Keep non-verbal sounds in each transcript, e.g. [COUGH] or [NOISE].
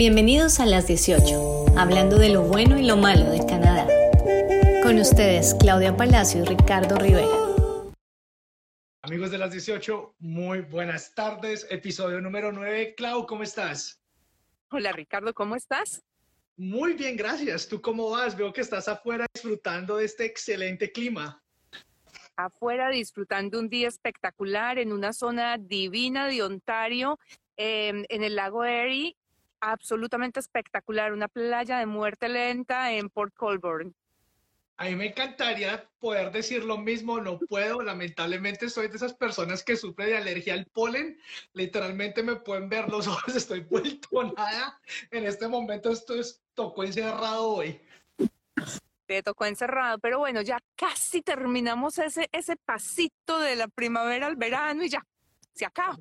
Bienvenidos a las 18, hablando de lo bueno y lo malo de Canadá. Con ustedes, Claudia Palacio y Ricardo Rivera. Amigos de las 18, muy buenas tardes. Episodio número 9. Clau, ¿cómo estás? Hola Ricardo, ¿cómo estás? Muy bien, gracias. ¿Tú cómo vas? Veo que estás afuera disfrutando de este excelente clima. Afuera disfrutando un día espectacular en una zona divina de Ontario, em, en el lago Erie absolutamente espectacular, una playa de muerte lenta en Port Colborne. A mí me encantaría poder decir lo mismo, no puedo, lamentablemente soy de esas personas que sufren de alergia al polen, literalmente me pueden ver los [LAUGHS] ojos, estoy vuelto nada, en este momento esto es, tocó encerrado hoy. Te tocó encerrado, pero bueno, ya casi terminamos ese, ese pasito de la primavera al verano y ya, se acaba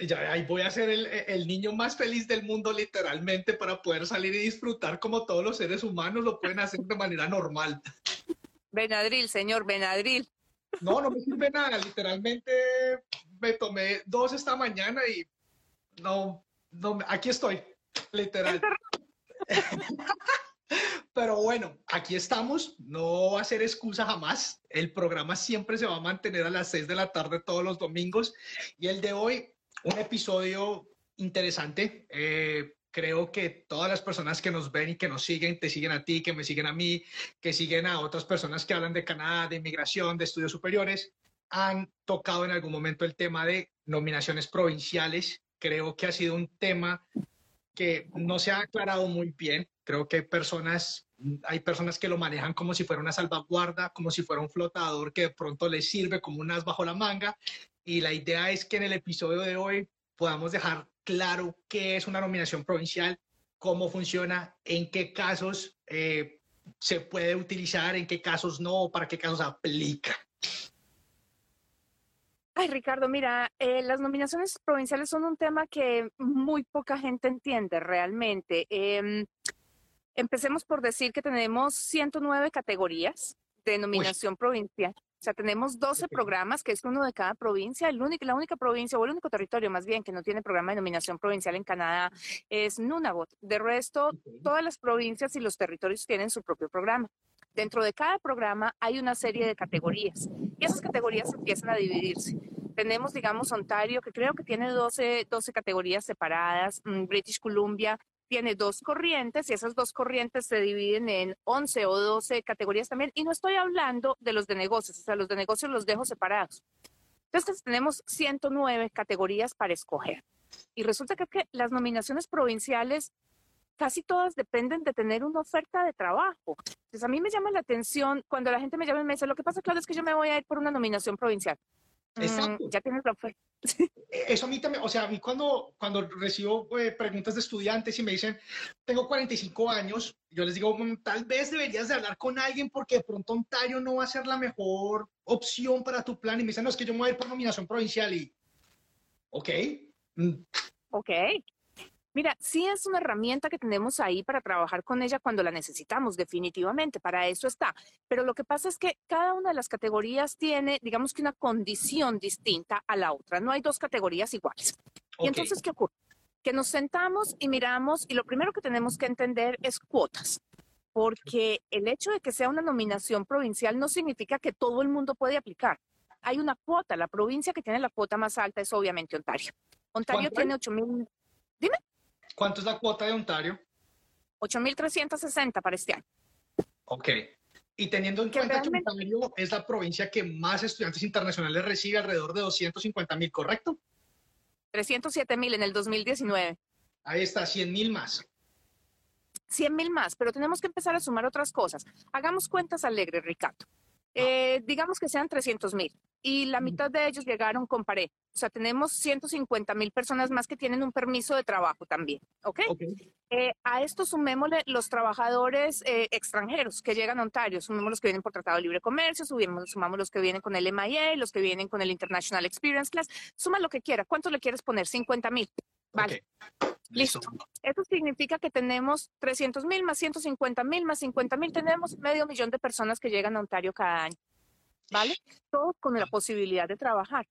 ya ahí voy a ser el, el, niño más feliz del mundo literalmente para poder salir y disfrutar como todos los seres humanos lo pueden hacer de manera normal. Benadryl, señor, Benadryl. No, no me sirve nada, literalmente me tomé dos esta mañana y no, no, aquí estoy, literal. [LAUGHS] Pero bueno, aquí estamos, no va a ser excusa jamás. El programa siempre se va a mantener a las seis de la tarde todos los domingos y el de hoy un episodio interesante. Eh, creo que todas las personas que nos ven y que nos siguen, te siguen a ti, que me siguen a mí, que siguen a otras personas que hablan de Canadá, de inmigración, de estudios superiores, han tocado en algún momento el tema de nominaciones provinciales. Creo que ha sido un tema que no se ha aclarado muy bien. Creo que hay personas, hay personas que lo manejan como si fuera una salvaguarda, como si fuera un flotador que de pronto les sirve como un as bajo la manga y la idea es que en el episodio de hoy podamos dejar claro qué es una nominación provincial, cómo funciona, en qué casos eh, se puede utilizar, en qué casos no, para qué casos aplica. Ay, Ricardo, mira, eh, las nominaciones provinciales son un tema que muy poca gente entiende realmente. Em, empecemos por decir que tenemos 109 categorías de nominación provincial. O sea, tenemos 12 programas, que es uno de cada provincia. El único, la única provincia, o el único territorio más bien, que no tiene programa de nominación provincial en Canadá es Nunavut. De resto, todas las provincias y los territorios tienen su propio programa. Dentro de cada programa hay una serie de categorías y esas categorías empiezan a dividirse. Tenemos, digamos, Ontario, que creo que tiene 12, 12 categorías separadas, mm, British Columbia tiene dos corrientes y esas dos corrientes se dividen en 11 o 12 categorías también. Y no estoy hablando de los de negocios, o sea, los de negocios los dejo separados. Entonces tenemos 109 categorías para escoger. Y resulta que, las nominaciones provinciales casi todas dependen de tener una oferta de trabajo. Entonces a mí me llama la atención cuando la gente me llama y me dice, lo que pasa, claro, es que yo me voy a ir por una nominación provincial. Mm, ya tienes la oferta. E, eso a mí también, o sea, a mí cuando, cuando recibo eh, preguntas de estudiantes y me dicen, tengo 45 años, yo les digo, mm, tal vez deberías de hablar con alguien porque de pronto Ontario no va a ser la mejor opción para tu plan. Y me dicen, no, es que yo me voy a ir por nominación provincial y, ok. Mm. Ok. Mira, sí es una herramienta que tenemos ahí para trabajar con ella cuando la necesitamos, definitivamente, para eso está. Pero lo que pasa es que cada una de las categorías tiene, digamos que una condición distinta a la otra. No hay dos categorías iguales. Y entonces, ¿qué ocurre? Que nos sentamos y miramos y lo primero que tenemos que entender es cuotas. Porque el hecho de que sea una nominación provincial no significa que todo el mundo puede aplicar. Hay una cuota. La provincia que tiene la cuota más alta es obviamente Ontario. Ontario tiene 8 mil. Dime. ¿Cuánto es la cuota de Ontario? 8.360 para este año. Ok. Y teniendo en cuenta que Ontario es la provincia que más estudiantes internacionales recibe, alrededor de 250 mil, ¿correcto? 307 mil en el 2019. Ahí está, 100 mil más. 100 mil más, pero tenemos que empezar a sumar otras cosas. Hagamos cuentas alegres, Ricardo. Eh, digamos que sean 300 mil y la mitad de ellos llegaron con pared. O sea, tenemos 150 mil personas más que tienen un permiso de trabajo también, ¿ok? Eh, a esto sumémosle los trabajadores eh, extranjeros que llegan a Ontario, sumemos los que vienen por Tratado de Libre Comercio, subimos, sumamos los que vienen con el MIA, los que vienen con el International Experience Class, suma lo que quiera. ¿Cuánto le quieres poner? 50 mil. Vale. Listo. Eso significa que tenemos 300 mil más 150 mil más 50 mil. Tenemos medio millón de personas que llegan a Ontario cada año. ¿Vale? Todos con la posibilidad de trabajar.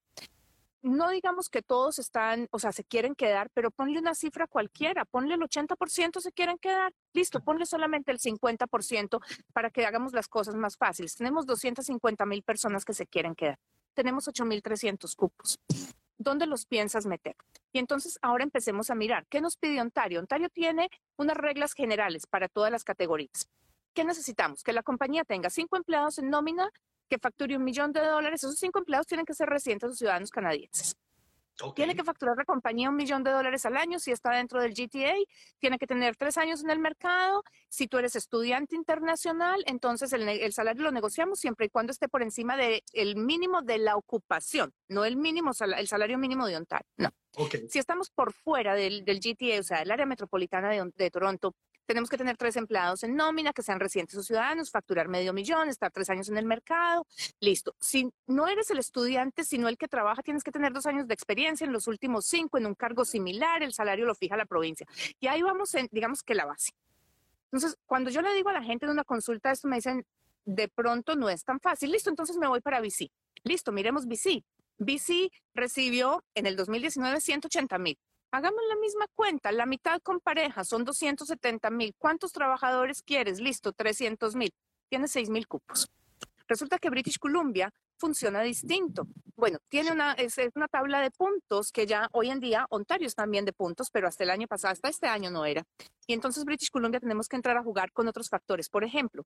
no digamos que todos están, o sea, se quieren quedar, pero ponle una cifra cualquiera, ponle el 80% se quieren quedar, listo, ponle solamente el 50% para que hagamos las cosas más fáciles. Tenemos 250 mil personas que se quieren quedar, tenemos 8.300 cupos. ¿Dónde los piensas meter? Y entonces ahora empecemos a mirar, ¿qué nos pide Ontario? Ontario tiene unas reglas generales para todas las categorías. ¿Qué necesitamos? Que la compañía tenga cinco empleados en nómina que facture un millón de dólares, esos cinco empleados tienen que ser residentes o ciudadanos canadienses. Tiene que facturar la compañía un millón de dólares al año si está dentro del GTA, tiene que tener tres años en el mercado. Si tú eres estudiante internacional, entonces el, salario lo negociamos siempre y cuando esté por encima del mínimo de la ocupación, no el mínimo el salario mínimo de Ontario. No. Si estamos por fuera del, GTA, o sea, del área metropolitana de Toronto, tenemos que tener tres empleados en nómina, que sean residentes o ciudadanos, facturar medio millón, estar tres años en el mercado. Listo. Si no eres el estudiante, sino el que trabaja, tienes que tener dos años de experiencia en los últimos cinco en un cargo similar, el salario lo fija la provincia. Y ahí vamos en, digamos que la base. Entonces, cuando yo le digo a la gente en una consulta esto, me dicen, de pronto no es tan fácil. Listo, entonces me voy para BC. Listo, miremos BC. BC recibió en el 2019 180 mil. Hagamos la misma cuenta, la mitad con pareja son 270 mil. ¿Cuántos trabajadores quieres? Listo, 300 mil. Tienes 6 mil cupos. Resulta que British Columbia funciona distinto. Bueno, tiene una, es, una tabla de puntos que ya hoy en día Ontario es también de puntos, pero hasta el año pasado, hasta este año no era. Y entonces British Columbia tenemos que entrar a jugar con otros factores. Por ejemplo,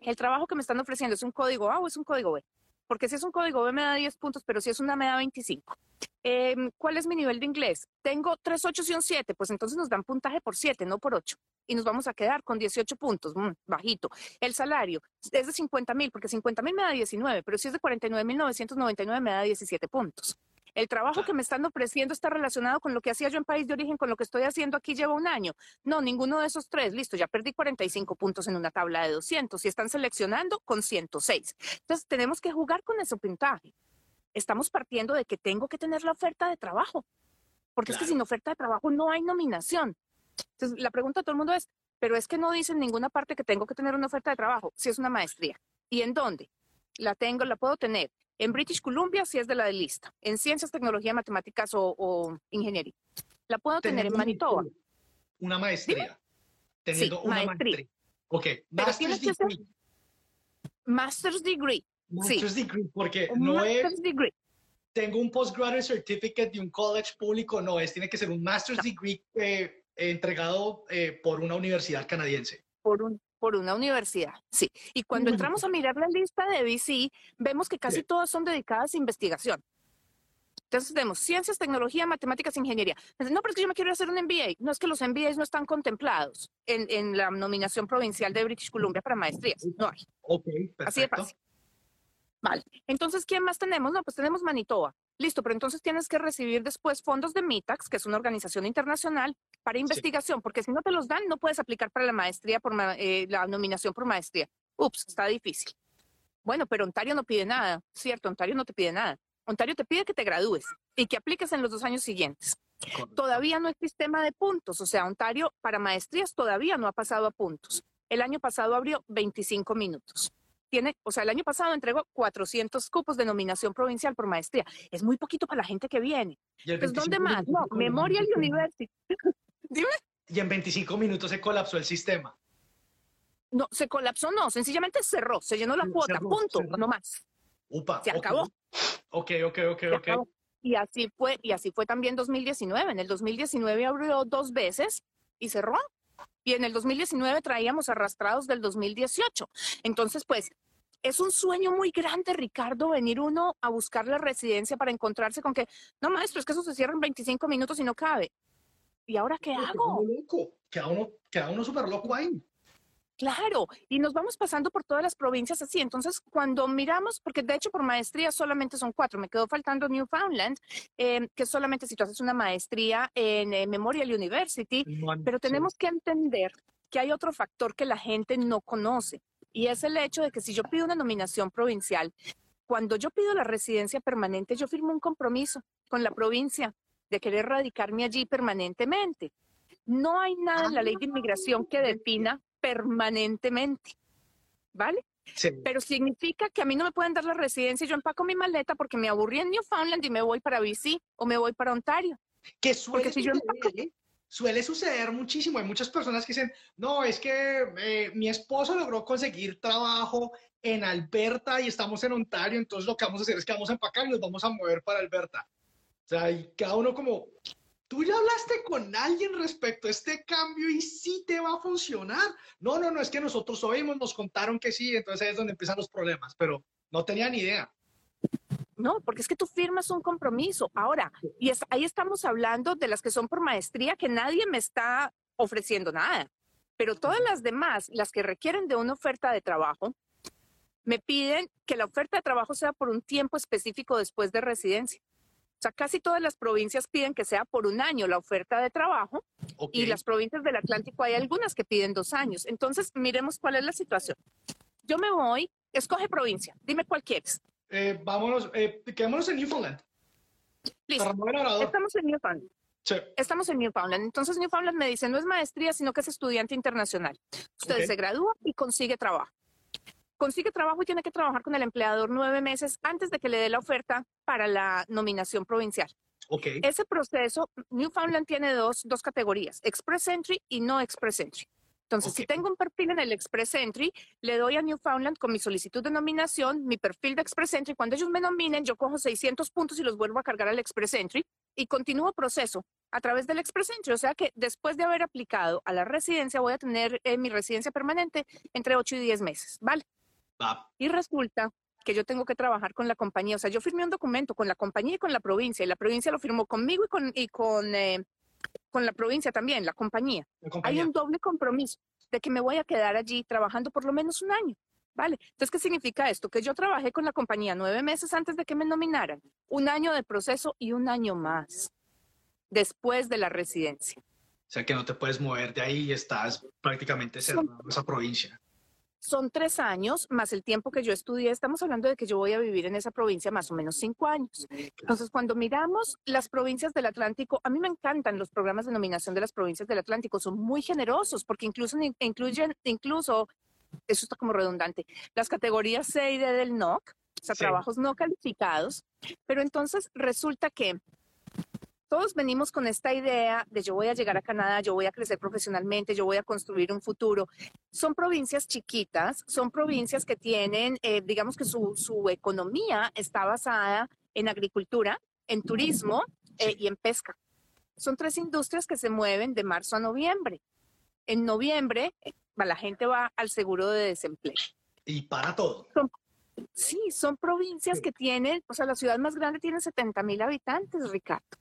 el trabajo que me están ofreciendo es un código A o es un código B. Porque si es un código B me da 10 puntos, pero si es una me da 25. Em, ¿Cuál es mi nivel de inglés? Tengo 3, 8 y un 7, pues entonces nos dan puntaje por 7, no por 8. Y nos vamos a quedar con 18 puntos, mm, bajito. El salario es de 50 mil, porque 50 mil me da 19, pero si es de 49 mil 999 me da 17 puntos. El trabajo que me están ofreciendo está relacionado con lo que hacía yo en país de origen, con lo que estoy haciendo aquí lleva un año. No, ninguno de esos tres. Listo, ya perdí 45 puntos en una tabla de 200 y están seleccionando con 106. Entonces, tenemos que jugar con ese puntaje estamos partiendo de que tengo que tener la oferta de trabajo, porque es que sin oferta de trabajo no hay nominación. Entonces, la pregunta a todo el mundo es, pero es que no dice en ninguna parte que tengo que tener una oferta de trabajo, si es una maestría. ¿Y en dónde? La tengo, la puedo tener. En British Columbia, si es de la de lista. En ciencias, tecnología, matemáticas o, ingeniería. La puedo tener en Manitoba. Una maestría. Teniendo una maestría. Ok. Master's degree. Master's degree. Master's degree, porque no es. Degree. Tengo un postgraduate certificate de un college público, no es, tiene que ser un master's degree eh, entregado eh, por una universidad canadiense. Por un, por una universidad, sí. Y cuando entramos a mirar la lista de BC, vemos que casi todas son dedicadas a investigación. Entonces tenemos ciencias, tecnología, matemáticas, ingeniería. No, pero es que yo me quiero hacer un MBA. No es que los MBAs no están contemplados en, en la nominación provincial de British Columbia para maestrías. No hay. Ok, perfecto. Así de fácil. Vale. Entonces, ¿quién más tenemos? No, pues tenemos Manitoba. Listo, pero entonces tienes que recibir después fondos de MITAX, que es una organización internacional, para investigación, porque si no te los dan, no puedes aplicar para la maestría, por eh, la nominación por maestría. Ups, está difícil. Bueno, pero Ontario no pide nada, ¿cierto? Ontario no te pide nada. Ontario te pide que te gradúes y que apliques en los dos años siguientes. Todavía no hay sistema de puntos, o sea, Ontario para maestrías todavía no ha pasado a puntos. El año pasado abrió 25 minutos tiene, o sea, el año pasado entregó 400 cupos de nominación provincial por maestría. Es muy poquito para la gente que viene. Pues, ¿dónde más? No, Memorial University. [LAUGHS] Dime. Y en 25 minutos se colapsó el sistema. No, se colapsó, no, sencillamente cerró, se llenó la cuota, punto, no más. Upa, se acabó. Ok, ok, ok, ok. Y así fue, y así fue también 2019. En el 2019 abrió dos veces y cerró y en el 2019 traíamos arrastrados del 2018. Entonces, pues, es un sueño muy grande, Ricardo, venir uno a buscar la residencia para encontrarse con que, no, maestro, es que eso se cierra en 25 minutos y no cabe. ¿Y ahora qué hago? Queda uno, queda uno súper loco ahí. Claro, y nos vamos pasando por todas las provincias así. Entonces, cuando miramos, porque de hecho por maestría solamente son cuatro, me quedó faltando Newfoundland, eh, que solamente si tú haces una maestría en eh, Memorial University, pero tenemos que entender que hay otro factor que la gente no conoce, y es el hecho de que si yo pido una nominación provincial, cuando yo pido la residencia permanente, yo firmo un compromiso con la provincia de querer radicarme allí permanentemente. No hay nada en la ley de inmigración que defina permanentemente. ¿Vale? Pero significa que a mí no me pueden dar la residencia y yo empaco mi maleta porque me aburrí en Newfoundland y me voy para BC o me voy para Ontario. Que suele, suceder, ¿eh? suele suceder muchísimo. Hay muchas personas que dicen, no, es que eh, mi esposo logró conseguir trabajo en Alberta y estamos en Ontario, entonces lo que vamos a hacer es que vamos a empacar y nos vamos a mover para Alberta. O sea, y cada uno como, ¿Tú ya hablaste con alguien respecto a este cambio y sí te va a funcionar? No, no, no, es que nosotros oímos, nos contaron que sí, entonces es donde empiezan los problemas, pero no tenía ni idea. No, porque es que tú firmas un compromiso. Ahora, y ahí estamos hablando de las que son por maestría, que nadie me está ofreciendo nada. Pero todas las demás, las que requieren de una oferta de trabajo, me piden que la oferta de trabajo sea por un tiempo específico después de residencia. O sea, casi todas las provincias piden que sea por un año la oferta de trabajo y las provincias del Atlántico hay algunas que piden dos años. Entonces, miremos cuál es la situación. Yo me voy, escoge provincia, dime cuál quieres. Eh, vámonos, eh, quedémonos en Newfoundland. Listo. Estamos en Newfoundland. Sí. Estamos en Newfoundland. Entonces, Newfoundland me dice, no es maestría, sino que es estudiante internacional. Usted se gradúa y consigue trabajo consigue trabajo y tiene que trabajar con el empleador nueve meses antes de que le dé la oferta para la nominación provincial. Okay. Ese proceso, Newfoundland tiene dos, dos categorías, Express Entry y no Express Entry. Entonces, si tengo un perfil en el Express Entry, le doy a Newfoundland con mi solicitud de nominación, mi perfil de Express Entry. Cuando ellos me nominen, yo cojo 600 puntos y los vuelvo a cargar al Express Entry y continúo proceso a través del Express Entry. O sea que después de haber aplicado a la residencia, voy a tener eh, mi residencia permanente entre 8 y 10 meses, ¿vale? Y resulta que yo tengo que trabajar con la compañía. O sea, yo firmé un documento con la compañía y con la provincia, y la provincia lo firmó conmigo y con, y con, eh, con la provincia también, la compañía. Hay un doble compromiso de que me voy a quedar allí trabajando por lo menos un año. ¿Vale? Entonces, ¿qué significa esto? Que yo trabajé con la compañía nueve meses antes de que me nominaran, un año de proceso y un año más después de la residencia. O sea, que no te puedes mover de ahí y estás prácticamente cerrado esa provincia son tres años más el tiempo que yo estudié. Estamos hablando de que yo voy a vivir en esa provincia más o menos cinco años. Entonces, cuando miramos las provincias del Atlántico, a mí me encantan los programas de nominación de las provincias del Atlántico. Son muy generosos porque incluso incluyen, incluso, eso está como redundante, las categorías C y D del NOC, o sea, trabajos no calificados. Pero entonces resulta que todos venimos con esta idea de yo voy a llegar a Canadá, yo voy a crecer profesionalmente, yo voy a construir un futuro. Son provincias chiquitas, son provincias que tienen, eh, digamos que su, economía está basada en agricultura, en turismo eh, y en pesca. Son tres industrias que se mueven de marzo a noviembre. En noviembre, eh, la gente va al seguro de desempleo. Y para todo. sí, son provincias que tienen, o sea, la ciudad más grande tiene 70 mil habitantes, Ricardo.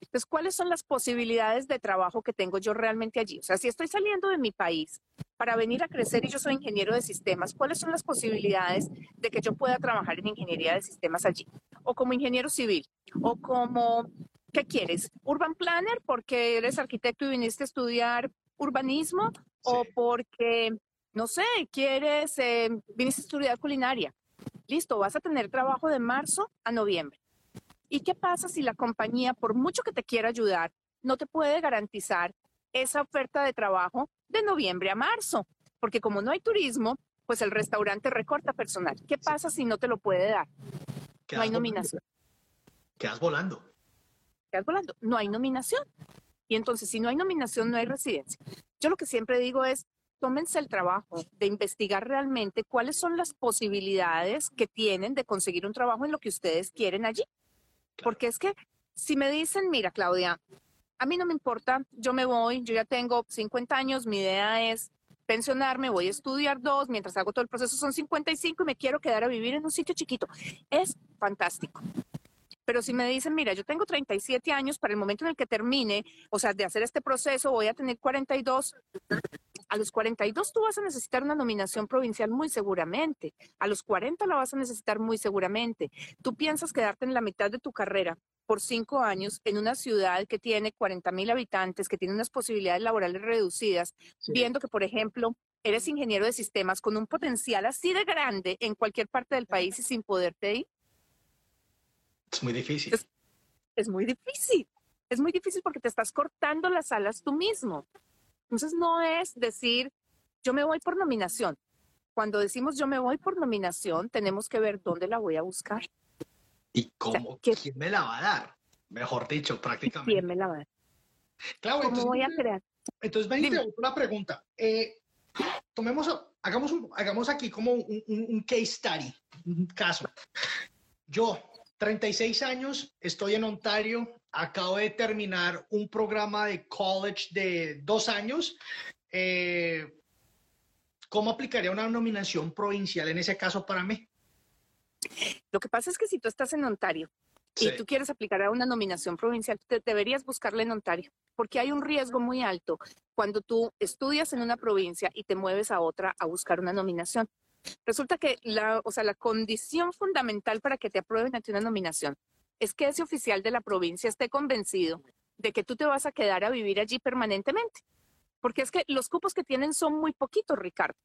Entonces, ¿cuáles son las posibilidades de trabajo que tengo yo realmente allí? O sea, si estoy saliendo de mi país para venir a crecer y yo soy ingeniero de sistemas, ¿cuáles son las posibilidades de que yo pueda trabajar en ingeniería de sistemas allí? O como ingeniero civil, o como, ¿qué quieres? Urban planner porque eres arquitecto y viniste a estudiar urbanismo, o porque, no sé, quieres, eh, viniste a estudiar culinaria. Listo, vas a tener trabajo de marzo a noviembre. ¿Y qué pasa si la compañía, por mucho que te quiera ayudar, no te puede garantizar esa oferta de trabajo de noviembre a marzo? Porque como no hay turismo, pues el restaurante recorta personal. ¿Qué pasa si no te lo puede dar? No hay nominación. Quedas volando. Quedas volando. No hay nominación. Y entonces, si no hay nominación, no hay residencia. Yo lo que siempre digo es, tómense el trabajo de investigar realmente cuáles son las posibilidades que tienen de conseguir un trabajo en lo que ustedes quieren allí. Porque es que si me dicen, mira, Claudia, a mí no me importa, yo me voy, yo ya tengo 50 años, mi idea es pensionarme, voy a estudiar dos, mientras hago todo el proceso son 55 y me quiero quedar a vivir en un sitio chiquito. Es fantástico. Pero si me dicen, mira, yo tengo 37 años, para el momento en el que termine, o sea, de hacer este proceso, voy a tener 42, a los 42 tú vas a necesitar una nominación provincial muy seguramente. A los 40 la vas a necesitar muy seguramente. Tú piensas quedarte en la mitad de tu carrera por cinco años en una ciudad que tiene 40 mil habitantes, que tiene unas posibilidades laborales reducidas, viendo que, por ejemplo, eres ingeniero de sistemas con un potencial así de grande en cualquier parte del país y sin poderte ir. Es muy difícil. Es, muy difícil. Es muy difícil porque te estás cortando las alas tú mismo. Entonces no es decir, yo me voy por nominación, cuando decimos yo me voy por nominación, tenemos que ver dónde la voy a buscar. ¿Y cómo? ¿Quién me la va a dar? Mejor dicho, prácticamente. ¿Quién me la va a dar? Claro, ¿Cómo voy a crear? Entonces, una pregunta. Eh, tomemos, hagamos, hagamos aquí como un, un case study, un caso. Yo, 36 años, estoy en Ontario, acabo de terminar un programa de college de dos años. Eh, ¿Cómo aplicaría una nominación provincial en ese caso para mí? Lo que pasa es que si tú estás en Ontario y tú quieres aplicar a una nominación provincial, te deberías buscarla en Ontario, porque hay un riesgo muy alto cuando tú estudias en una provincia y te mueves a otra a buscar una nominación. Resulta que la, o sea, la condición fundamental para que te aprueben a ti una nominación es que ese oficial de la provincia esté convencido de que tú te vas a quedar a vivir allí permanentemente. Porque es que los cupos que tienen son muy poquitos, Ricardo.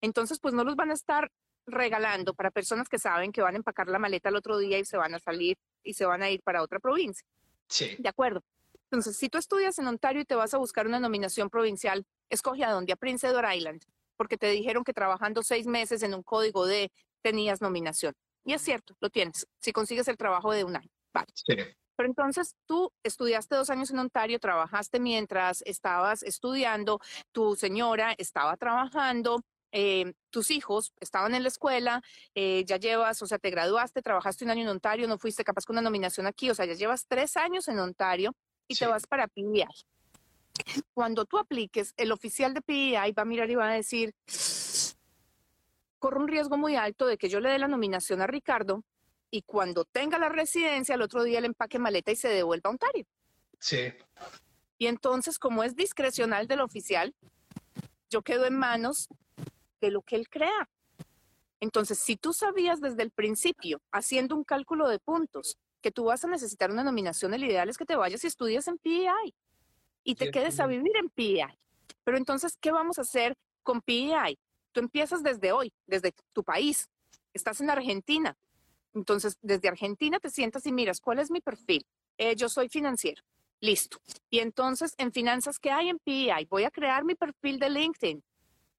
Entonces, pues no los van a estar regalando para personas que saben que van a empacar la maleta el otro día y se van a salir y se van a ir para otra provincia. Sí. De acuerdo. Entonces, si tú estudias en Ontario y te vas a buscar una nominación provincial, escoge a dónde, a Prince Edward Island, porque te dijeron que trabajando seis meses en un código D tenías nominación. Y es cierto, lo tienes, si consigues el trabajo de un año. Vale. Sí. Pero entonces tú estudiaste dos años en Ontario, trabajaste mientras estabas estudiando, tu señora estaba trabajando, eh, tus hijos estaban en la escuela, eh, ya llevas, o sea, te graduaste, trabajaste un año en Ontario, no fuiste capaz con una nominación aquí, o sea, ya llevas tres años en Ontario y te vas para PEI. Cuando tú apliques, el oficial de PEI va a mirar y va a decir, corro un riesgo muy alto de que yo le dé la nominación a Ricardo y cuando tenga la residencia, el otro día le empaque maleta y se devuelva a Ontario. Sí. Y entonces, como es discrecional del oficial, yo quedo en manos de lo que él crea. Entonces, si tú sabías desde el principio, haciendo un cálculo de puntos, que tú vas a necesitar una nominación, el ideal es que te vayas y estudies en PEI y te quedes a vivir en PEI. Pero entonces, ¿qué vamos a hacer con PEI? Tú empiezas desde hoy, desde tu país. Estás en Argentina, entonces, desde Argentina te sientas y miras, ¿cuál es mi perfil? Eh, yo soy financiero. Listo. Y entonces, en finanzas, ¿qué hay en PEI? Voy a crear mi perfil de LinkedIn,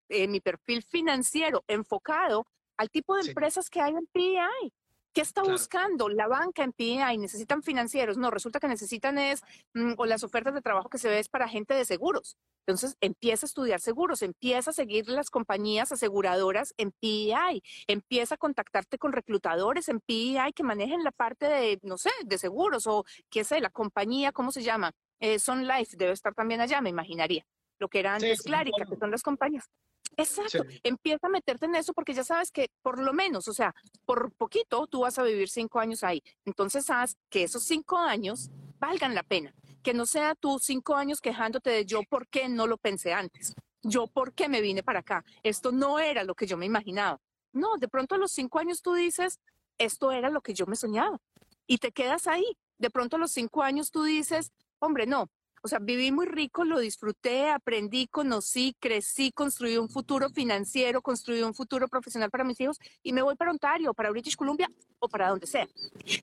eh, mi perfil financiero enfocado al tipo de empresas que hay en PEI. ¿Qué está buscando la banca en PEI? ¿Necesitan financieros? No, resulta que necesitan es, mm, o las ofertas de trabajo que se ve es para gente de seguros. Entonces empieza a estudiar seguros, empieza a seguir las compañías aseguradoras en PEI, empieza a contactarte con reclutadores en PEI que manejen la parte de, no sé, de seguros o qué sé, la compañía, ¿cómo se llama? Eh, Sun Life debe estar también allá, me imaginaría. Lo que era antes Clarica, que son las compañías. Exacto, empieza a meterte en eso porque ya sabes que por lo menos, o sea, por poquito tú vas a vivir cinco años ahí. Entonces haz que esos cinco años valgan la pena que no sea tú cinco años quejándote de yo por qué no lo pensé antes, yo por qué me vine para acá, esto no era lo que yo me imaginaba. No, de pronto a los cinco años tú dices, esto era lo que yo me soñaba y te quedas ahí. De pronto a los cinco años tú dices, hombre, no, o sea, viví muy rico, lo disfruté, aprendí, conocí, crecí, construí un futuro financiero, construí un futuro profesional para mis hijos y me voy para Ontario, para British Columbia o para donde sea.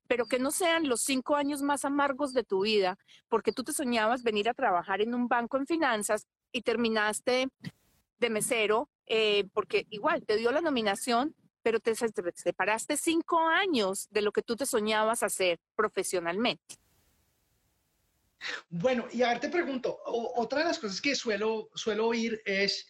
Pero que no sean los cinco años más amargos de tu vida, porque tú te soñabas venir a trabajar en un banco en finanzas y terminaste de mesero, eh, porque igual te dio la nominación, pero te separaste cinco años de lo que tú te soñabas hacer profesionalmente. Bueno, y a ver, te pregunto, otra de las cosas que suelo, suelo oír es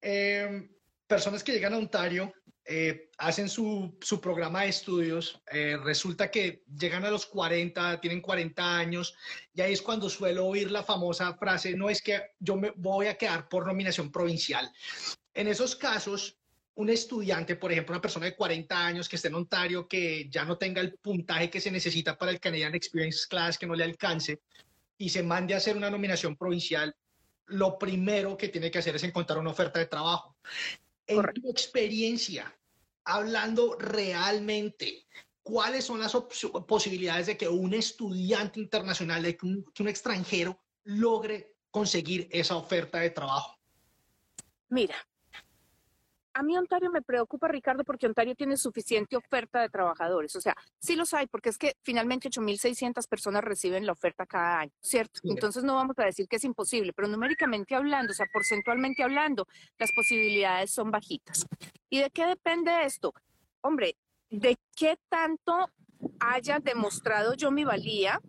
em, personas que llegan a Ontario, eh, hacen su, su, programa de estudios, eh, resulta que llegan a los 40, tienen 40 años, y ahí es cuando suelo oír la famosa frase, no es que yo me voy a quedar por nominación provincial. En esos casos, un estudiante, por ejemplo, una persona de 40 años que esté en Ontario, que ya no tenga el puntaje que se necesita para el Canadian Experience Class, que no le alcance, y se mande a hacer una nominación provincial, lo primero que tiene que hacer es encontrar una oferta de trabajo. En tu experiencia, hablando realmente, ¿cuáles son las posibilidades de que un estudiante internacional, de que un, extranjero logre conseguir esa oferta de trabajo? Mira, a mí Ontario me preocupa, Ricardo, porque Ontario tiene suficiente oferta de trabajadores. O sea, sí los hay, porque es que finalmente 8.600 personas reciben la oferta cada año, ¿cierto? Entonces no vamos a decir que es imposible, pero numéricamente hablando, o sea, porcentualmente hablando, las posibilidades son bajitas. ¿Y de qué depende esto? Hombre, de qué tanto haya demostrado yo mi valía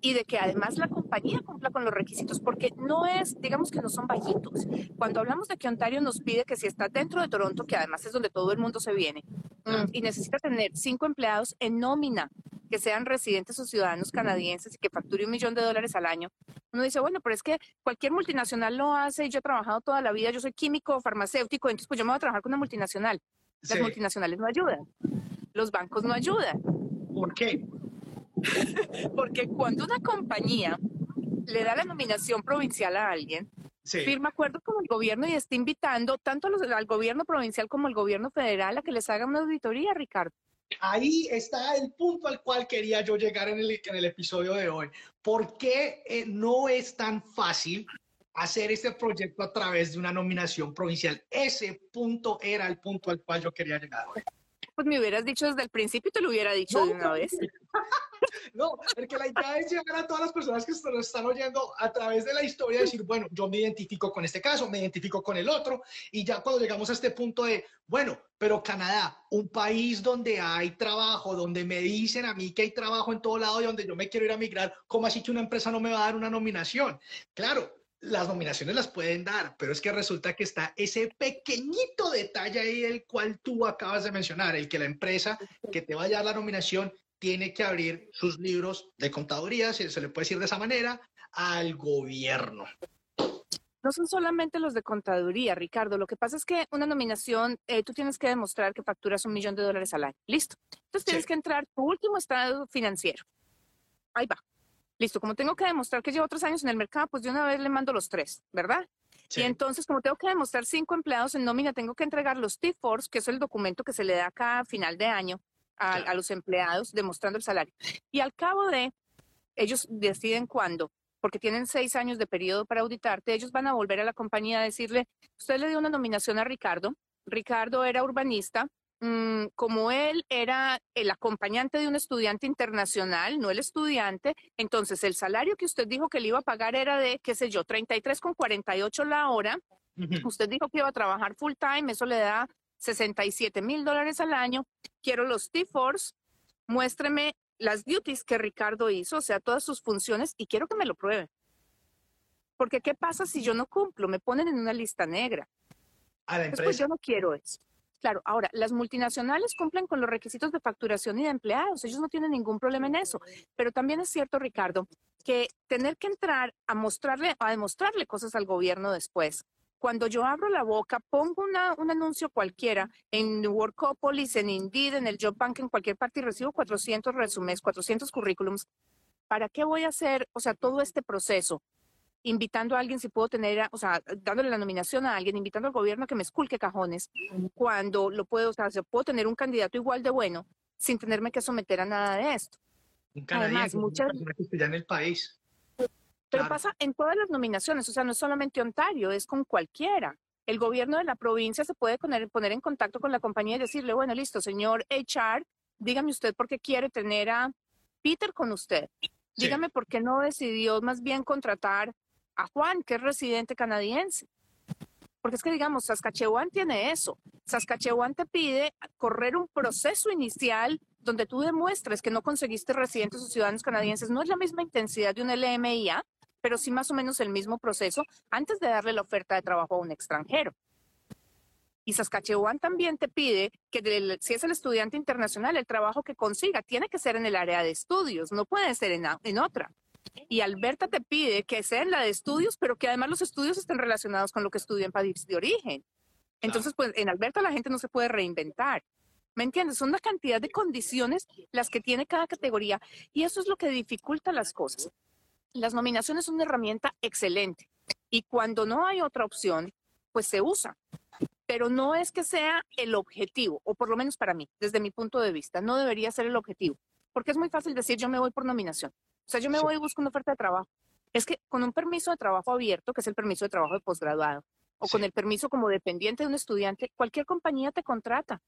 y de que además la compañía cumpla con los requisitos, porque no es, digamos que no son bajitos. Cuando hablamos de que Ontario nos pide que si está dentro de Toronto, que además es donde todo el mundo se viene, mm, y necesita tener cinco empleados en nómina, que sean residentes o ciudadanos canadienses y que facture un millón de dólares al año, uno dice, bueno, pero es que cualquier multinacional lo hace y yo he trabajado toda la vida, yo soy químico, farmacéutico, entonces pues yo me voy a trabajar con una multinacional. Las multinacionales no ayudan, los bancos no ayudan. ¿Por qué? [LAUGHS] Porque cuando una compañía le da la nominación provincial a alguien, firma acuerdo con el gobierno y está invitando tanto al gobierno provincial como al gobierno federal a que les haga una auditoría, Ricardo. Ahí está el punto al cual quería yo llegar en el, en el episodio de hoy. ¿Por qué eh, no es tan fácil hacer este proyecto a través de una nominación provincial? Ese punto era el punto al cual yo quería llegar hoy pues me hubieras dicho desde el principio y te lo hubiera dicho de una vez. [LAUGHS] no, porque la idea es llegar a todas las personas que nos están oyendo a través de la historia, decir, bueno, yo me identifico con este caso, me identifico con el otro, y ya cuando llegamos a este punto de, bueno, pero Canadá, un país donde hay trabajo, donde me dicen a mí que hay trabajo en todo lado y donde yo me quiero ir a migrar, ¿cómo así que una empresa no me va a dar una nominación? Claro, las nominaciones las pueden dar, pero es que resulta que está ese pequeñito detalle ahí el cual tú acabas de mencionar, el que la empresa que te vaya a dar la nominación tiene que abrir sus libros de contaduría, si se le puede decir de esa manera, al gobierno. No son solamente los de contaduría, Ricardo. Lo que pasa es que una nominación, eh, tú tienes que demostrar que facturas un millón de dólares al año. Listo. Entonces tienes que entrar tu último estado financiero. Ahí va listo, como tengo que demostrar que llevo tres años en el mercado, pues de una vez le mando los tres, ¿verdad? Y entonces, como tengo que demostrar cinco empleados en nómina, tengo que entregar los T-Force, que es el documento que se le da cada final de año a, a, los empleados, demostrando el salario. Y al cabo de, ellos deciden cuándo, porque tienen seis años de periodo para auditarte, ellos van a volver a la compañía a decirle, usted le dio una nominación a Ricardo, Ricardo era urbanista, Mm, como él era el acompañante de un estudiante internacional, no el estudiante, entonces el salario que usted dijo que le iba a pagar era de, qué sé yo, 33,48 la hora. Usted dijo que iba a trabajar full time, eso le da 67 mil dólares al año. Quiero los T-Force, muéstreme las duties que Ricardo hizo, o sea, todas sus funciones, y quiero que me lo pruebe. Porque, ¿qué pasa si yo no cumplo? Me ponen en una lista negra. A la Pues yo no quiero eso. Claro, ahora, las multinacionales cumplen con los requisitos de facturación y de empleados, ellos no tienen ningún problema en eso, pero también es cierto, Ricardo, que tener que entrar a mostrarle, a demostrarle cosas al gobierno después. Cuando yo abro la boca, pongo una, un anuncio cualquiera en Workopolis, en Indeed, en el Job Bank, en cualquier parte y recibo 400 resúmenes, 400 currículums. ¿Para qué voy a hacer, o sea, todo este proceso? Invitando a alguien si puedo tener, o sea, dándole la nominación a alguien, invitando al gobierno a que me esculque cajones, cuando lo puedo, o sea, puedo tener un candidato igual de bueno sin tenerme que someter a nada de esto. Un Además, muchas que en el país. Pero pasa en todas las nominaciones, o sea, no es solamente Ontario, es con cualquiera. El gobierno de la provincia se puede poner, poner en contacto con la compañía y decirle, bueno, listo, señor HR, dígame usted por qué quiere tener a Peter con usted. Dígame por qué no decidió más bien contratar a Juan, que es residente canadiense. Porque es que, digamos, Saskatchewan tiene eso. Saskatchewan te pide correr un proceso inicial donde tú demuestres que no conseguiste residentes o ciudadanos canadienses. No es la misma intensidad de un LMIA, pero sí más o menos el mismo proceso antes de darle la oferta de trabajo a un extranjero. Y Saskatchewan también te pide que si es el estudiante internacional, el trabajo que consiga tiene que ser en el área de estudios, no puede ser en, en otra. Y Alberta te pide que sea en la de estudios, pero que además los estudios estén relacionados con lo que estudia en país de origen. Entonces, pues en Alberta la gente no se puede reinventar. ¿Me entiendes? Son una cantidad de condiciones las que tiene cada categoría y eso es lo que dificulta las cosas. Las nominaciones son una herramienta excelente y cuando no hay otra opción, pues se usa. Pero no es que sea el objetivo, o por lo menos para mí, desde mi punto de vista, no debería ser el objetivo, porque es muy fácil decir yo me voy por nominación. O sea, yo me voy y busco una oferta de trabajo. Es que con un permiso de trabajo abierto, que es el permiso de trabajo de posgraduado, o con el permiso como dependiente de un estudiante, cualquier compañía te contrata.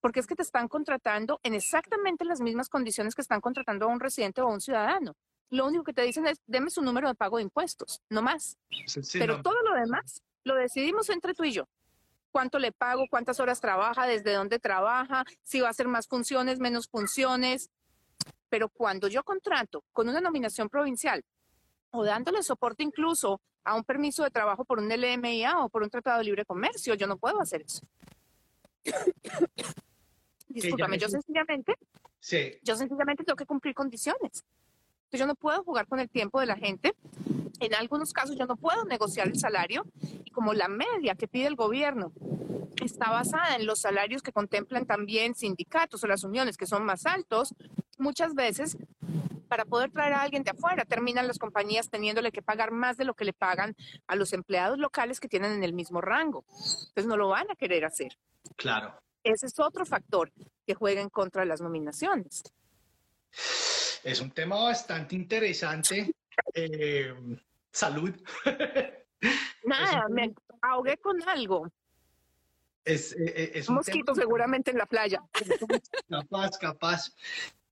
Porque es que te están contratando en exactamente las mismas condiciones que están contratando a un residente o a un ciudadano. Lo único que te dicen es, deme su número de pago de impuestos, no más. Pero todo lo demás lo decidimos entre tú y yo. Cuánto le pago, cuántas horas trabaja, desde dónde trabaja, si va a hacer más funciones, menos funciones. Pero cuando yo contrato con una nominación provincial o dándole soporte incluso a un permiso de trabajo por un LMIA o por un tratado de libre comercio, yo no puedo hacer eso. [COUGHS] Discúlpame, yo sencillamente, sí. yo sencillamente tengo que cumplir condiciones. Entonces yo no puedo jugar con el tiempo de la gente. En algunos casos yo no puedo negociar el salario y como la media que pide el gobierno está basada en los salarios que contemplan también sindicatos o las uniones que son más altos, muchas veces para poder traer a alguien de afuera terminan las compañías teniéndole que pagar más de lo que le pagan a los empleados locales que tienen en el mismo rango. Entonces no lo van a querer hacer. Claro. Ese es otro factor que juega en contra de las nominaciones. Es un tema bastante interesante. Eh, salud. [LAUGHS] Nada, me ahogué con algo. Es, eh, eh, es, un mosquito seguramente en la playa. [LAUGHS] Capaz, capaz.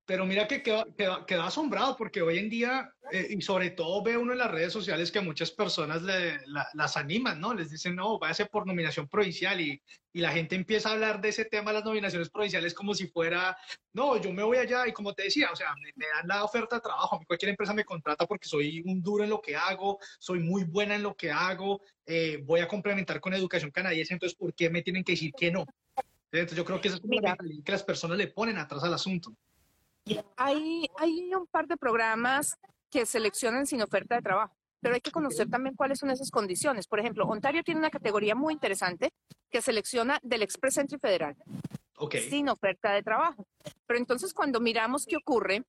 Pero mira que quedó, asombrado porque hoy en día, eh, y sobre todo ve uno en las redes sociales que muchas personas le, las animan, ¿no? Les dicen, no, váyase por nominación provincial y, y, la gente empieza a hablar de ese tema, las nominaciones provinciales, como si fuera, no, yo me voy allá y como te decía, o sea, me, dan la oferta de trabajo, a mí cualquier empresa me contrata porque soy un duro en lo que hago, soy muy buena en lo que hago, eh, voy a complementar con educación canadiense, entonces, ¿por qué me tienen que decir que no? Entonces yo creo que eso es que las personas le ponen atrás al asunto. Hay, hay un par de programas que seleccionan sin oferta de trabajo, pero hay que conocer también cuáles son esas condiciones. Por ejemplo, Ontario tiene una categoría muy interesante que selecciona del Express Entry Federal sin oferta de trabajo. Pero entonces cuando miramos qué ocurre,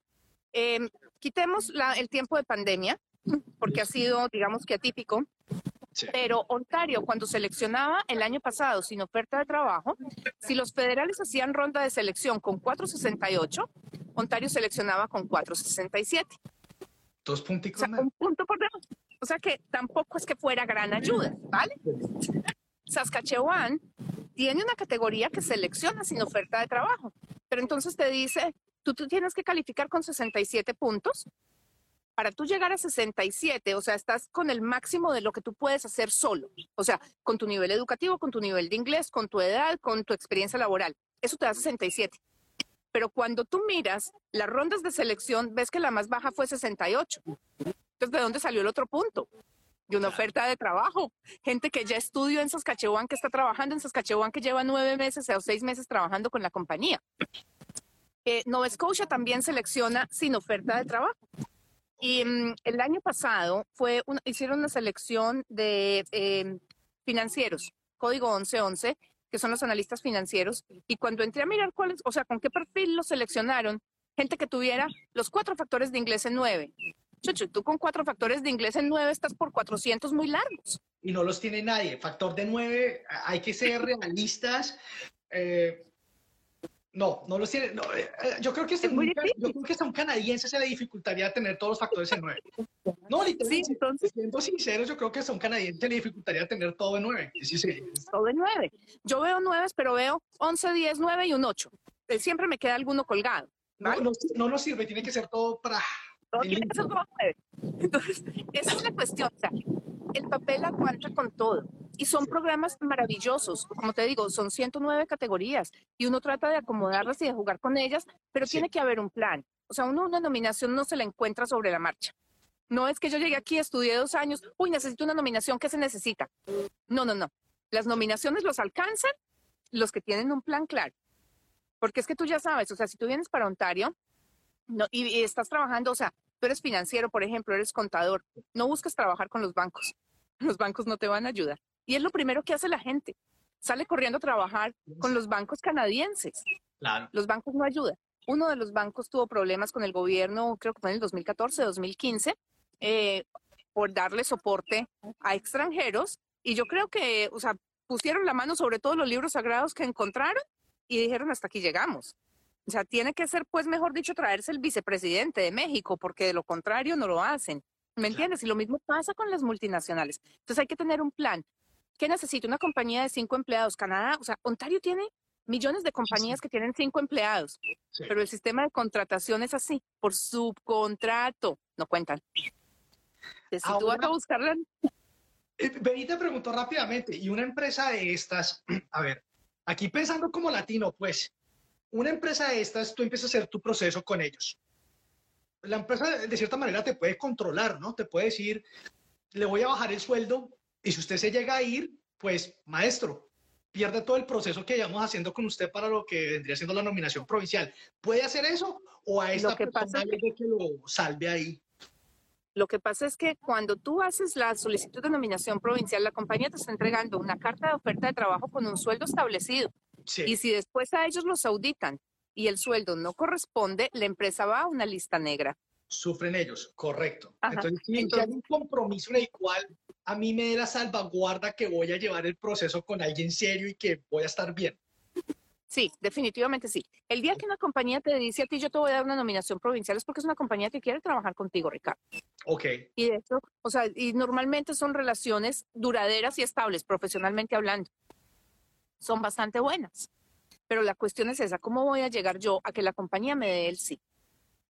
em, quitemos el tiempo de pandemia, porque ha sido, digamos que atípico, pero Ontario, cuando seleccionaba el año pasado sin oferta de trabajo, si los federales hacían ronda de selección con 468, Ontario seleccionaba con 4.67. Dos puntos. O sea, un punto por debajo. O sea que tampoco es que fuera gran ayuda, ¿vale? Saskatchewan tiene una categoría que selecciona sin oferta de trabajo, pero entonces te dice, tú, tú tienes que calificar con 67 puntos. Para tú llegar a 67, o sea, estás con el máximo de lo que tú puedes hacer solo. O sea, con tu nivel educativo, con tu nivel de inglés, con tu edad, con tu experiencia laboral. Eso te da 67 pero cuando tú miras las rondas de selección, ves que la más baja fue 68. Entonces, ¿de dónde salió el otro punto? De una oferta de trabajo. Gente que ya estudió en Saskatchewan, que está trabajando en Saskatchewan, que lleva nueve meses o seis meses trabajando con la compañía. Eh, Nova Scotia también selecciona sin oferta de trabajo. Y mm, el año pasado fue hicieron una selección de eh, financieros, código 1111, que son los analistas financieros, y cuando entré a mirar cuáles, o sea, con qué perfil los seleccionaron, gente que tuviera los cuatro factores de inglés en nueve. Chucho, tú con cuatro factores de inglés en nueve estás por 400 muy largos. Y no los tiene nadie. Factor de nueve, hay que ser realistas. Eh, no, no los tiene. Eh, eh, yo creo que este muy yo creo que hasta un canadiense se le dificultaría tener todos los factores en nueve. No, literalmente. Sí, entonces. Siendo sinceros, yo creo que hasta un canadiense se le dificultaría tener todo en nueve. Sí, sí. Todo en nueve. Yo veo nueve, pero veo once, diez, nueve y un ocho. Eh, siempre me queda alguno colgado. No, no, no nos sirve, tiene que ser todo para. Todo tiene que ser todo nueve. Entonces, esa es la cuestión. O sea, el papel aguanta con todo. Y son programas maravillosos. Como te digo, son 109 categorías y uno trata de acomodarlas y de jugar con ellas, pero tiene que haber un plan. O sea, uno una nominación no se la encuentra sobre la marcha. No es que yo llegué aquí, estudié dos años, uy, necesito una nominación, ¿qué se necesita? No, no, no. Las nominaciones los alcanzan los que tienen un plan claro. Porque es que tú ya sabes, o sea, si tú vienes para Ontario no, y estás trabajando, o sea, tú eres financiero, por ejemplo, eres contador, no busques trabajar con los bancos. [LAUGHS] Los bancos no te van a ayudar. Y es lo primero que hace la gente. Sale corriendo a trabajar con los bancos canadienses. Claro. Los bancos no ayudan. Uno de los bancos tuvo problemas con el gobierno, creo que fue en el 2014, 2015, eh, por darle soporte a extranjeros. Y yo creo que, o sea, pusieron la mano sobre todos los libros sagrados que encontraron y dijeron hasta aquí llegamos. O sea, tiene que ser, pues, mejor dicho, traerse el vicepresidente de México, porque de lo contrario no lo hacen. ¿Me entiendes? Y lo mismo pasa con las multinacionales. Entonces hay que tener un plan. ¿qué necesita una compañía de cinco empleados? Canadá, o sea, Ontario tiene millones de compañías que tienen cinco empleados, pero el sistema de contratación es así, por subcontrato, no cuentan. Si tú vas a buscarla... Eh, Benita preguntó rápidamente, ¿y una empresa de estas, [CLEARS THROAT] a ver, aquí pensando como latino, pues, una empresa de estas, tú empiezas a hacer tu proceso con ellos. La empresa de cierta manera te puede controlar, ¿no? Te puede decir, le voy a bajar el sueldo y si usted se llega a ir, pues maestro, pierde todo el proceso que llevamos haciendo con usted para lo que vendría siendo la nominación provincial. ¿Puede hacer eso o a esta que persona pasa que... que lo salve ahí? Lo que pasa es que cuando tú haces la solicitud de nominación provincial, la compañía te está entregando una carta de oferta de trabajo con un sueldo establecido. Sí. Y si después a ellos los auditan y el sueldo no corresponde, la empresa va a una lista negra. Sufren ellos, correcto. Ajá. Entonces, si Entonces- hay un compromiso en el cual a mí me dé la salvaguarda que voy a llevar el proceso con alguien serio y que voy a estar bien. Sí, definitivamente sí. El día que una compañía te dice a ti, yo te voy a dar una nominación provincial, es porque es una compañía que quiere trabajar contigo, Ricardo. Ok, Y de hecho, o sea, y normalmente son relaciones duraderas y estables, profesionalmente hablando. Son bastante buenas. Pero la cuestión es esa, ¿cómo voy a llegar yo a que la compañía me dé el sí?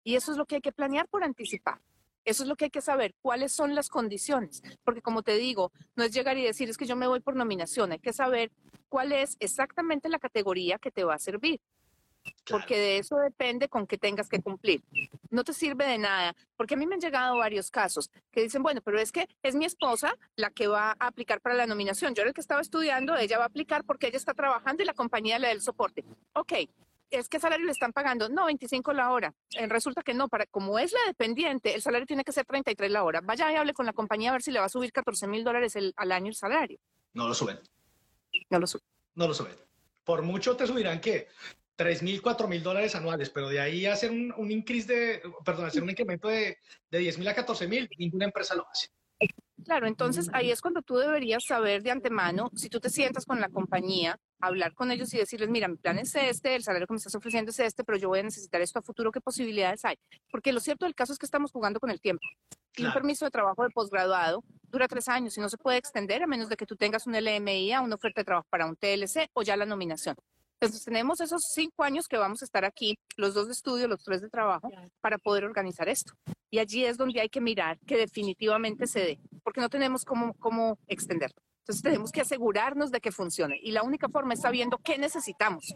Y eso es lo que hay que planear por anticipar. Eso es lo que hay que saber, cuáles son las condiciones. Porque como te digo, no es llegar y decir, es que yo me voy por nominación, hay que saber cuál es exactamente la categoría que te va a servir. claro. Porque de eso depende con qué tengas que cumplir. No te sirve de nada, porque a mí me han llegado varios casos que dicen, bueno, pero es que es mi esposa la que va a aplicar para la nominación. Yo era el que estaba estudiando, ella va a aplicar porque ella está trabajando y la compañía le da el soporte. Ok, ¿es que salario le están pagando? No, 25 la hora. Eh, resulta que no, para, como es la dependiente, el salario tiene que ser 33 la hora. Vaya y hable con la compañía a ver si le va a subir 14 mil dólares al año el salario. No lo suben, No lo sube. no lo suben. Por mucho te subirán que 3 mil, 4 mil dólares anuales, pero de ahí hacer un, un increase de, perdón, hacer un incremento de, de 10 mil a 14 mil, ninguna empresa lo hace. Claro, entonces ahí es cuando tú deberías saber de antemano, si tú te sientas con la compañía, hablar con ellos y decirles, mira, mi plan es este, el salario que me estás ofreciendo es este, pero yo voy a necesitar esto a futuro, ¿qué posibilidades hay? Porque lo cierto del caso es que estamos jugando con el tiempo. Y un Claro. permiso de trabajo de posgraduado dura tres años y no se puede extender a menos de que tú tengas un LMIA, una oferta de trabajo para un TLC o ya la nominación. Entonces tenemos esos cinco años que vamos a estar aquí, los dos de estudio, los tres de trabajo, para poder organizar esto. Y allí es donde hay que mirar que definitivamente se dé, porque no tenemos cómo, cómo extenderlo. Entonces tenemos que asegurarnos de que funcione. Y la única forma es sabiendo qué necesitamos.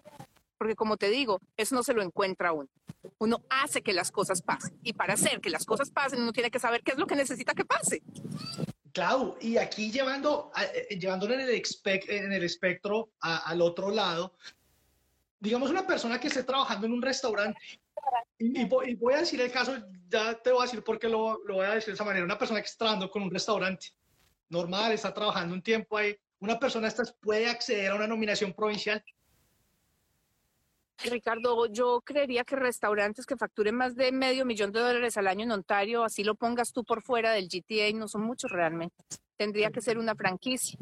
Porque como te digo, eso no se lo encuentra uno. Uno hace que las cosas pasen. Y para hacer que las cosas pasen, uno tiene que saber qué es lo que necesita que pase. Claro, y aquí llevando, eh, llevándolo en el, en el espectro a- al otro lado, digamos una persona que esté trabajando en un restaurante, y, y vo- y voy a decir el caso, ya te voy a decir por qué lo, lo voy a decir de esa manera, una persona que está trabajando con un restaurante normal, está trabajando un tiempo ahí, una persona esta puede acceder a una nominación provincial. Ricardo, yo creería que restaurantes que facturen más de medio millón de dólares al año en Ontario, así lo pongas tú por fuera del GTA, no son muchos realmente. Tendría que ser una franquicia.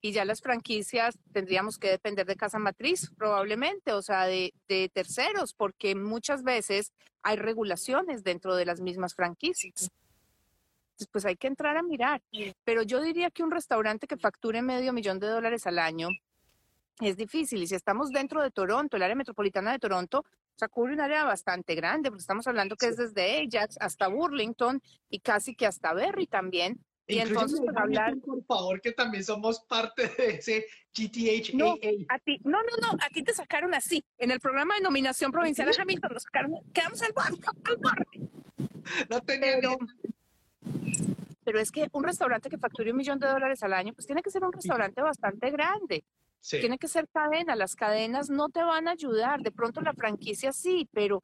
Y ya las franquicias tendríamos que depender de casa matriz, probablemente, o sea, de, de terceros, porque muchas veces hay regulaciones dentro de las mismas franquicias. Pues hay que entrar a mirar. Pero yo diría que un restaurante que facture medio millón de dólares al año, es difícil. Y si estamos dentro de Toronto, el área metropolitana de Toronto, o sea, cubre un área bastante grande, porque estamos hablando que es desde Ajax hasta Burlington y casi que hasta Berry también. Y Incluye entonces, pues, hablar- Por favor, que también somos parte de ese GTHAA. No, a ti, no, no, no, a ti te sacaron así. En el programa de nominación provincial de [LAUGHS] Hamilton nos sacaron, quedamos al borde, al borde. no tenía Pero, pero es que un restaurante que facture un millón de dólares al año, pues tiene que ser un restaurante bastante grande. Sí. Tiene que ser cadena. Las cadenas no te van a ayudar. De pronto la franquicia sí, pero,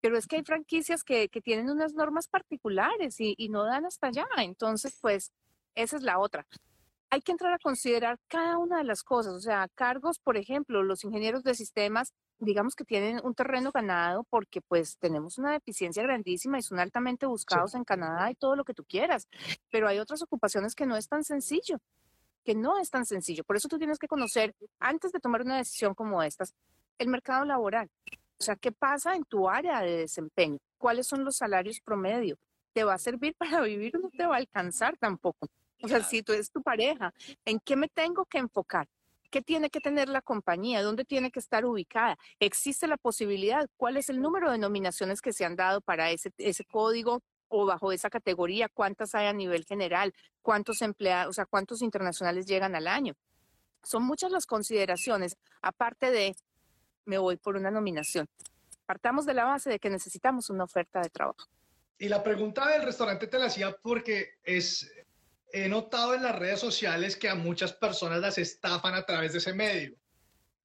pero es que hay franquicias que, que tienen unas normas particulares y, y no dan hasta allá. Entonces, pues, esa es la otra. Hay que entrar a considerar cada una de las cosas. O sea, cargos, por ejemplo, los ingenieros de sistemas, digamos que tienen un terreno ganado porque pues tenemos una deficiencia grandísima y son altamente buscados en Canadá y todo lo que tú quieras. Pero hay otras ocupaciones que no es tan sencillo que no es tan sencillo. Por eso tú tienes que conocer, antes de tomar una decisión como estas, el mercado laboral. O sea, ¿qué pasa en tu área de desempeño? ¿Cuáles son los salarios promedio? ¿Te va a servir [LAUGHS] para vivir o no te va a alcanzar tampoco? O sea, si tú es tu pareja, ¿en qué me tengo que enfocar? ¿Qué tiene que tener la compañía? ¿Dónde tiene que estar ubicada? ¿Existe la posibilidad? ¿Cuál es el número de nominaciones que se han dado para ese, ese código o bajo esa categoría? ¿Cuántas hay a nivel general? ¿Cuántos empleados, o sea, cuántos internacionales llegan al año? Son muchas las consideraciones, aparte de me voy por una nominación. Partamos de la base de que necesitamos una oferta de trabajo. Y la pregunta del restaurante te la hacía porque es, he notado en las redes sociales que a muchas personas las estafan a través de ese medio.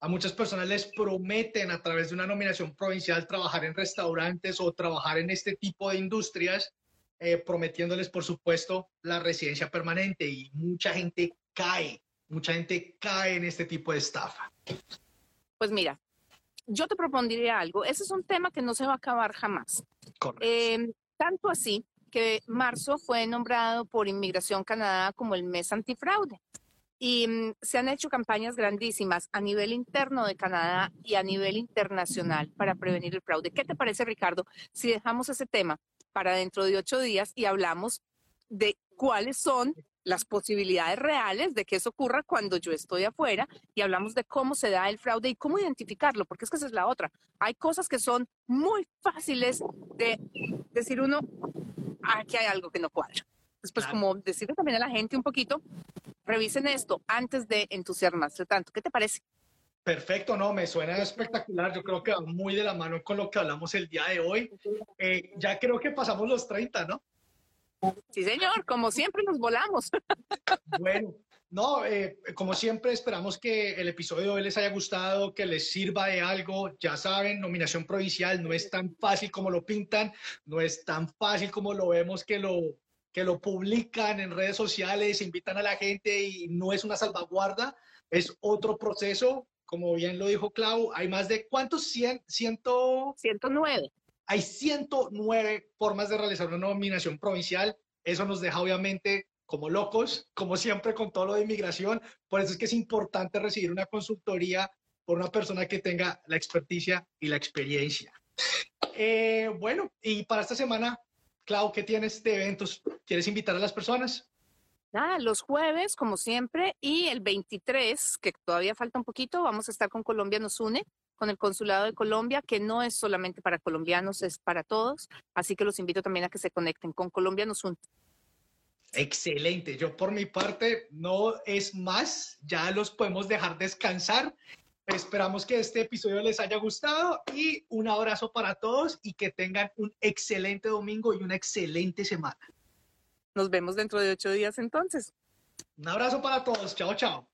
A muchas personas les prometen a través de una nominación provincial trabajar en restaurantes o trabajar en este tipo de industrias, eh, prometiéndoles, por supuesto, la residencia permanente. Y mucha gente cae, mucha gente cae en este tipo de estafa. Pues mira, yo te propondría algo. Ese es un tema que no se va a acabar jamás. Eh, tanto así que marzo fue nombrado por Inmigración Canadá como el mes antifraude. Y mm, se han hecho campañas grandísimas a nivel interno de Canadá y a nivel internacional para prevenir el fraude. ¿Qué te parece, Ricardo, si dejamos ese tema para dentro de ocho días y hablamos de cuáles son las posibilidades reales de que eso ocurra cuando yo estoy afuera y hablamos de cómo se da el fraude y cómo identificarlo, porque es que esa es la otra. Hay cosas que son muy fáciles de decir uno, aquí hay algo que no cuadra. Después, como decirle también a la gente un poquito, revisen esto antes de entusiasmarse tanto. ¿Qué te parece? Perfecto, no, me suena espectacular. Yo creo que va muy de la mano con lo que hablamos el día de hoy. Eh, ya creo que pasamos los 30, ¿no? Sí, señor, como siempre nos volamos. [LAUGHS] Bueno, no, eh, como siempre esperamos que el episodio de hoy les haya gustado, que les sirva de algo. Ya saben, nominación provincial no es tan fácil como lo pintan, no es tan fácil como lo vemos que lo, que lo publican en redes sociales, invitan a la gente y no es una salvaguarda, es otro proceso. Como bien lo dijo Clau, hay más de cuántos? Cien, ciento... 109. Hay 109 formas de realizar una nominación provincial. Eso nos deja obviamente como locos, como siempre con todo lo de inmigración. Por eso es que es importante recibir una consultoría por una persona que tenga la experticia y la experiencia. Eh, bueno, y para esta semana, Clau, ¿qué tienes de eventos? ¿Quieres invitar a las personas? Nada, los jueves, como siempre, y el 23, que todavía falta un poquito, vamos a estar con Colombia Nos Une, con el Consulado de Colombia, que no es solamente para colombianos, es para todos. Así que los invito también a que se conecten con Colombia Nos Une. Excelente. Yo por mi parte no es más. Ya los podemos dejar descansar. Esperamos que este episodio les haya gustado y un abrazo para todos y que tengan un excelente domingo y una excelente semana. Nos vemos dentro de ocho días entonces. Un abrazo para todos. Chao, chao.